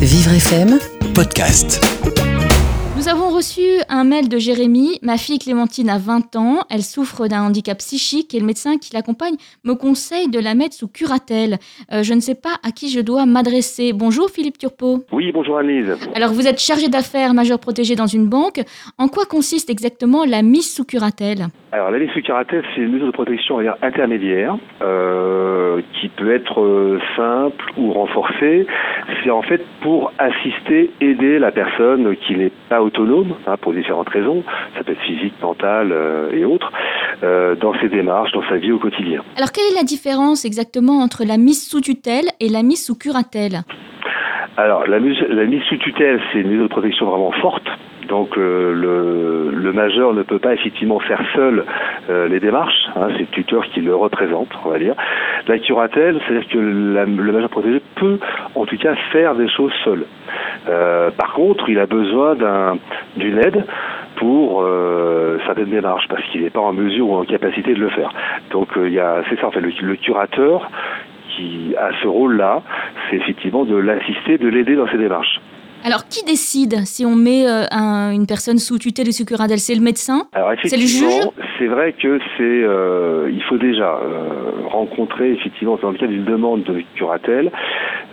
Vivre FM Podcast. Nous avons reçu un mail de Jérémy. Ma fille Clémentine a 20 ans. Elle souffre d'un handicap psychique et le médecin qui l'accompagne me conseille de la mettre sous curatelle. Euh, je ne sais pas à qui je dois m'adresser. Bonjour Philippe Turpot. Oui, bonjour Annelise. Alors vous êtes chargé d'affaires majeur protégé dans une banque. En quoi consiste exactement la mise sous curatelle? Alors la mise sous curatelle, c'est une mesure de protection on va dire, intermédiaire euh, qui peut être euh, simple ou renforcée. C'est en fait pour assister, aider la personne qui n'est pas autonome, hein, pour différentes raisons, ça peut être physique, mentale euh, et autres, euh, dans ses démarches, dans sa vie au quotidien. Alors quelle est la différence exactement entre la mise sous tutelle et la mise sous curatelle? Alors la, mise- la mise sous tutelle, c'est une mesure de protection vraiment forte. Donc euh, le, le majeur ne peut pas effectivement faire seul euh, les démarches, hein, c'est le tuteur qui le représente, on va dire. La curatelle, c'est-à-dire que la- le majeur protégé peut en tout cas faire des choses seul. Euh, par contre, il a besoin d'un- d'une aide pour euh, certaines démarches parce qu'il n'est pas en mesure ou en capacité de le faire. Donc euh, il y a, c'est ça en fait, le, le curateur qui a ce rôle-là, c'est effectivement de l'assister, de l'aider dans ses démarches. Alors qui décide si on met euh, un- une personne sous tutelle ou sous curatelle C'est le médecin? C'est le juge? c'est vrai que c'est, euh, il faut déjà euh, rencontrer effectivement dans le cadre d'une demande de curatelle,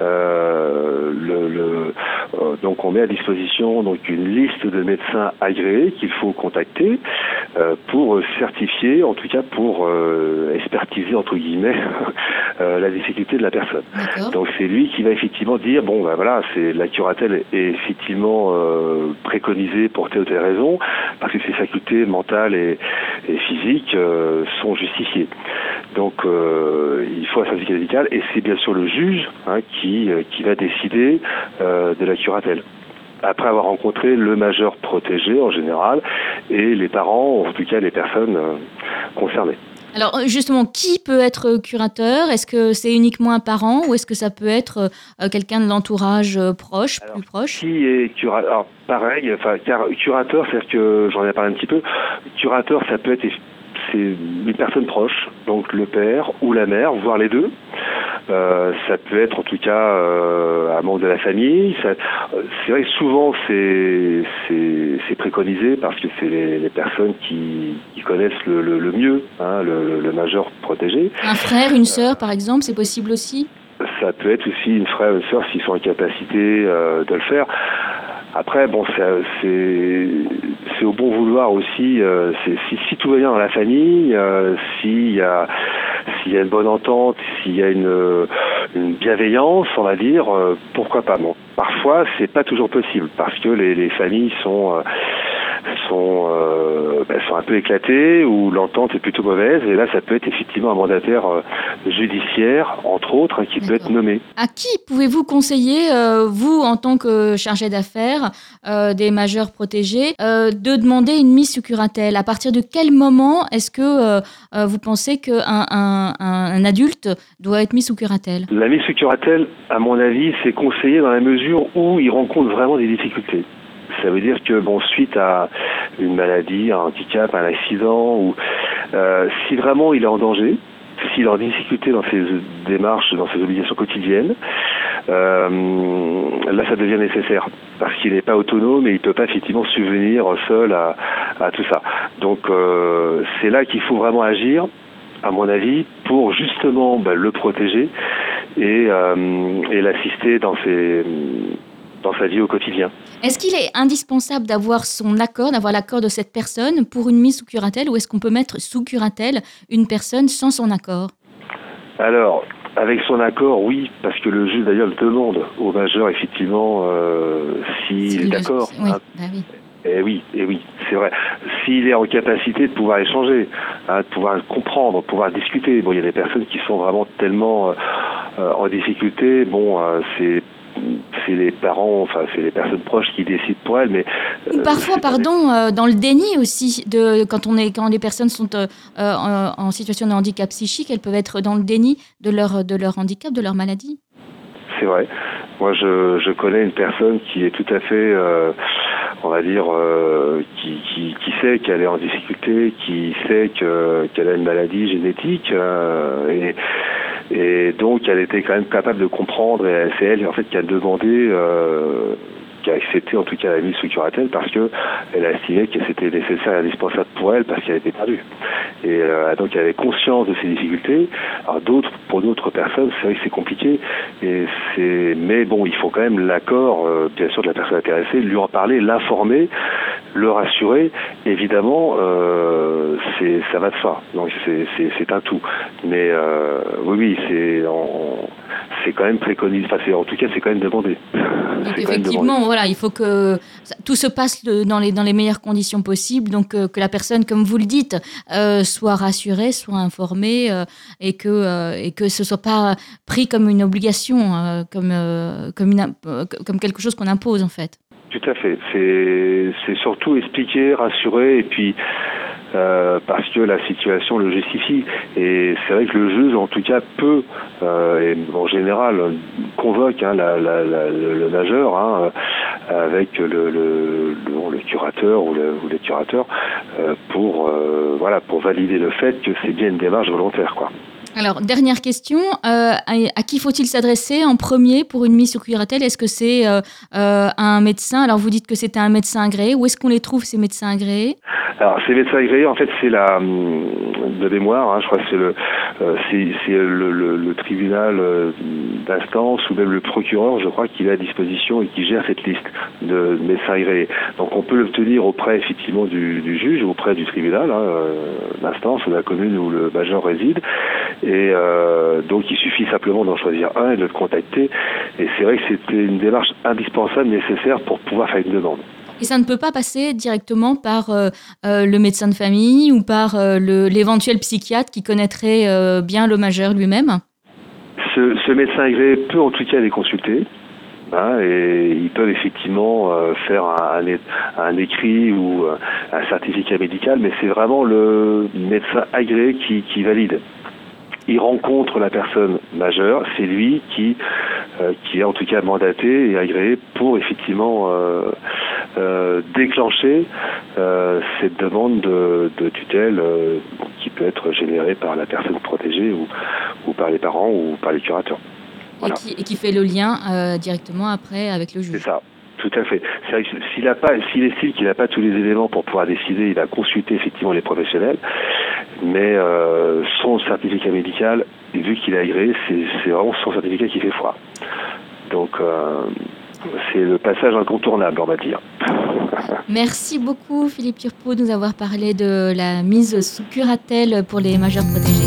euh, le, le- donc on met à disposition donc une liste de médecins agréés qu'il faut contacter euh, pour certifier, en tout cas pour euh, expertiser entre guillemets euh, la difficulté de la personne. Donc c'est lui qui va effectivement dire bon ben voilà c'est la curatelle est effectivement euh, préconisée pour telle ou telle raison parce que ses facultés mentales et, et physiques euh, sont justifiées. Donc euh, il faut un certificat médical et c'est bien sûr le juge hein, qui euh, qui va décider euh, de la curatelle. Après avoir rencontré le majeur protégé en général et les parents, en tout cas les personnes concernées. Alors euh, justement, qui peut être curateur? Est-ce que c'est uniquement un parent ou est-ce que ça peut être euh, quelqu'un de l'entourage euh, proche, Alors, plus proche? Qui est curateur Alors pareil, enfin car curateur, c'est-à-dire que j'en ai parlé un petit peu. Curateur, ça peut être c'est une personne proche, donc le père ou la mère, voire les deux. Euh, ça peut être en tout cas euh, un membre de la famille. C'est vrai que souvent c'est préconisé parce que c'est les, les personnes qui, qui connaissent le, le, le mieux hein, le, le majeur protégé. Un frère, une sœur par exemple, c'est possible aussi? Ça peut être aussi une frère une sœur s'ils sont en capacité euh, de le faire. Après, bon, c'est au bon vouloir aussi. euh, si tout va bien dans la famille, euh, s'il y a s'il y a une bonne entente, s'il y a une, euh, bienveillance, on va dire, euh, pourquoi pas? Bon, parfois, c'est pas toujours possible parce que les, les familles sont euh, sont euh, ben, sont un peu éclatées ou l'entente est plutôt mauvaise et là ça peut être effectivement un mandataire euh, judiciaire entre autres qui peut être nommé. À qui pouvez-vous conseiller, euh, vous en tant que chargé d'affaires euh, des majeurs protégés, de demander une mise sous curatelle? À partir de quel moment est-ce que vous pensez qu'un un, un- un adulte doit être mis sous curatelle? La mise sous curatelle, à mon avis, c'est conseillé dans la mesure où il rencontre vraiment des difficultés. Ça veut dire que, bon, suite à une maladie, un handicap, un accident, ou euh, si vraiment il est en danger, s'il est en difficulté dans ses démarches, dans ses obligations quotidiennes, euh, là, ça devient nécessaire parce qu'il n'est pas autonome et il ne peut pas effectivement subvenir seul à, à tout ça. Donc, euh, c'est là qu'il faut vraiment agir à mon avis, pour justement bah, le protéger et, euh, et l'assister dans, ses, dans sa vie au quotidien. Est-ce qu'il est indispensable d'avoir son accord, d'avoir l'accord de cette personne pour une mise sous curatelle ou est-ce qu'on peut mettre sous curatelle une personne sans son accord? Alors, avec son accord, oui, parce que le juge d'ailleurs le demande au majeur, effectivement, euh, s'il est d'accord. Oui, hein. bah oui. Eh oui, eh oui, c'est vrai. S'il est en capacité de pouvoir échanger, hein, de pouvoir comprendre, de pouvoir discuter. Bon, il y a des personnes qui sont vraiment tellement euh, euh, en difficulté. Bon, euh, c'est c'est les parents, enfin c'est les personnes proches qui décident pour elles, mais euh, parfois, pardon, euh, dans le déni aussi, de, quand, on est, quand les personnes sont euh, euh, en, en situation de handicap psychique, elles peuvent être dans le déni de leur, de leur handicap, de leur maladie. C'est vrai. Moi, je, je connais une personne qui est tout à fait, on va dire, euh, qui, qui, qui sait qu'elle est en difficulté, qui sait que qu'elle a une maladie génétique, euh, et Et donc, elle était quand même capable de comprendre, et c'est elle, en fait, qui a demandé euh, qui a accepté en tout cas la mise sous curatelle parce que elle a estimé que c'était nécessaire et indispensable pour elle parce qu'elle était perdue. Et euh, donc elle avait conscience de ses difficultés. Alors d'autres, pour d'autres personnes, c'est vrai que c'est compliqué. Et c'est, mais bon, il faut quand même l'accord, euh, bien sûr, de la personne intéressée, lui en parler, l'informer, le rassurer. Évidemment, euh, ça va de soi. Donc c'est, un tout. Mais euh, oui, oui, c'est quand même préconisé. En tout cas, c'est quand même demandé. effectivement, voilà, il faut que tout se passe dans les, meilleures conditions possibles. Donc, euh, que la personne, comme vous le dites, soit rassurée, soit informée et, que, et que ce ne soit pas pris comme une obligation, comme quelque chose qu'on impose, en fait. Tout à fait. C'est surtout expliquer, rassurer et puis euh, parce que la situation le justifie. Et c'est vrai que le juge, en tout cas, peut, euh, et en général, convoque hein, le, nageur hein, avec le, le, le, curateur ou, le, les curateurs euh, pour, voilà, pour valider le fait que c'est bien une démarche volontaire. Quoi. Alors, dernière question, euh, à, qui faut-il s'adresser en premier pour une mise sous curatelle Est-ce que c'est euh, euh, un médecin? Alors, vous dites que c'était un médecin agréé. Où est-ce qu'on les trouve, ces médecins agréés? Alors, agréés, en fait, c'est la hum, de mémoire, hein, je crois que c'est le, c'est, le, le, le, tribunal d'instance ou même le procureur, je crois, qui est à disposition et qui gère cette liste de médecins agréés. Donc, on peut l'obtenir auprès, effectivement, du, du juge, auprès du tribunal hein, d'instance, de la commune où le major réside. Et euh, donc il suffit simplement d'en choisir un et de le contacter. Et c'est vrai que c'était une démarche indispensable, nécessaire pour pouvoir faire une demande. Et ça ne peut pas passer directement par euh, euh, le médecin de famille ou par l'éventuel psychiatre qui connaîtrait bien le majeur lui-même ce, médecin agréé peut en tout cas les consulter. Hein, et ils peuvent effectivement faire un, un, écrit ou un certificat médical, mais c'est vraiment le médecin agréé qui, valide il rencontre la personne majeure, c'est lui qui, euh, qui est en tout cas mandaté et agréé pour effectivement euh, euh, déclencher cette demande de, tutelle qui peut être générée par la personne protégée ou, ou par les parents ou par les curateurs. Et, qui, fait le lien directement après avec le juge. C'est ça. Tout à fait. S'il a pas, s'il estime qu'il n'a pas tous les éléments pour pouvoir décider, il va consulter effectivement les professionnels. Mais euh, son certificat médical, vu qu'il a agréé, c'est vraiment son certificat qui fait foi. Donc euh, c'est le passage incontournable, on va dire. Merci beaucoup Philippe Turpot de nous avoir parlé de la mise sous curatelle pour les majeurs protégés.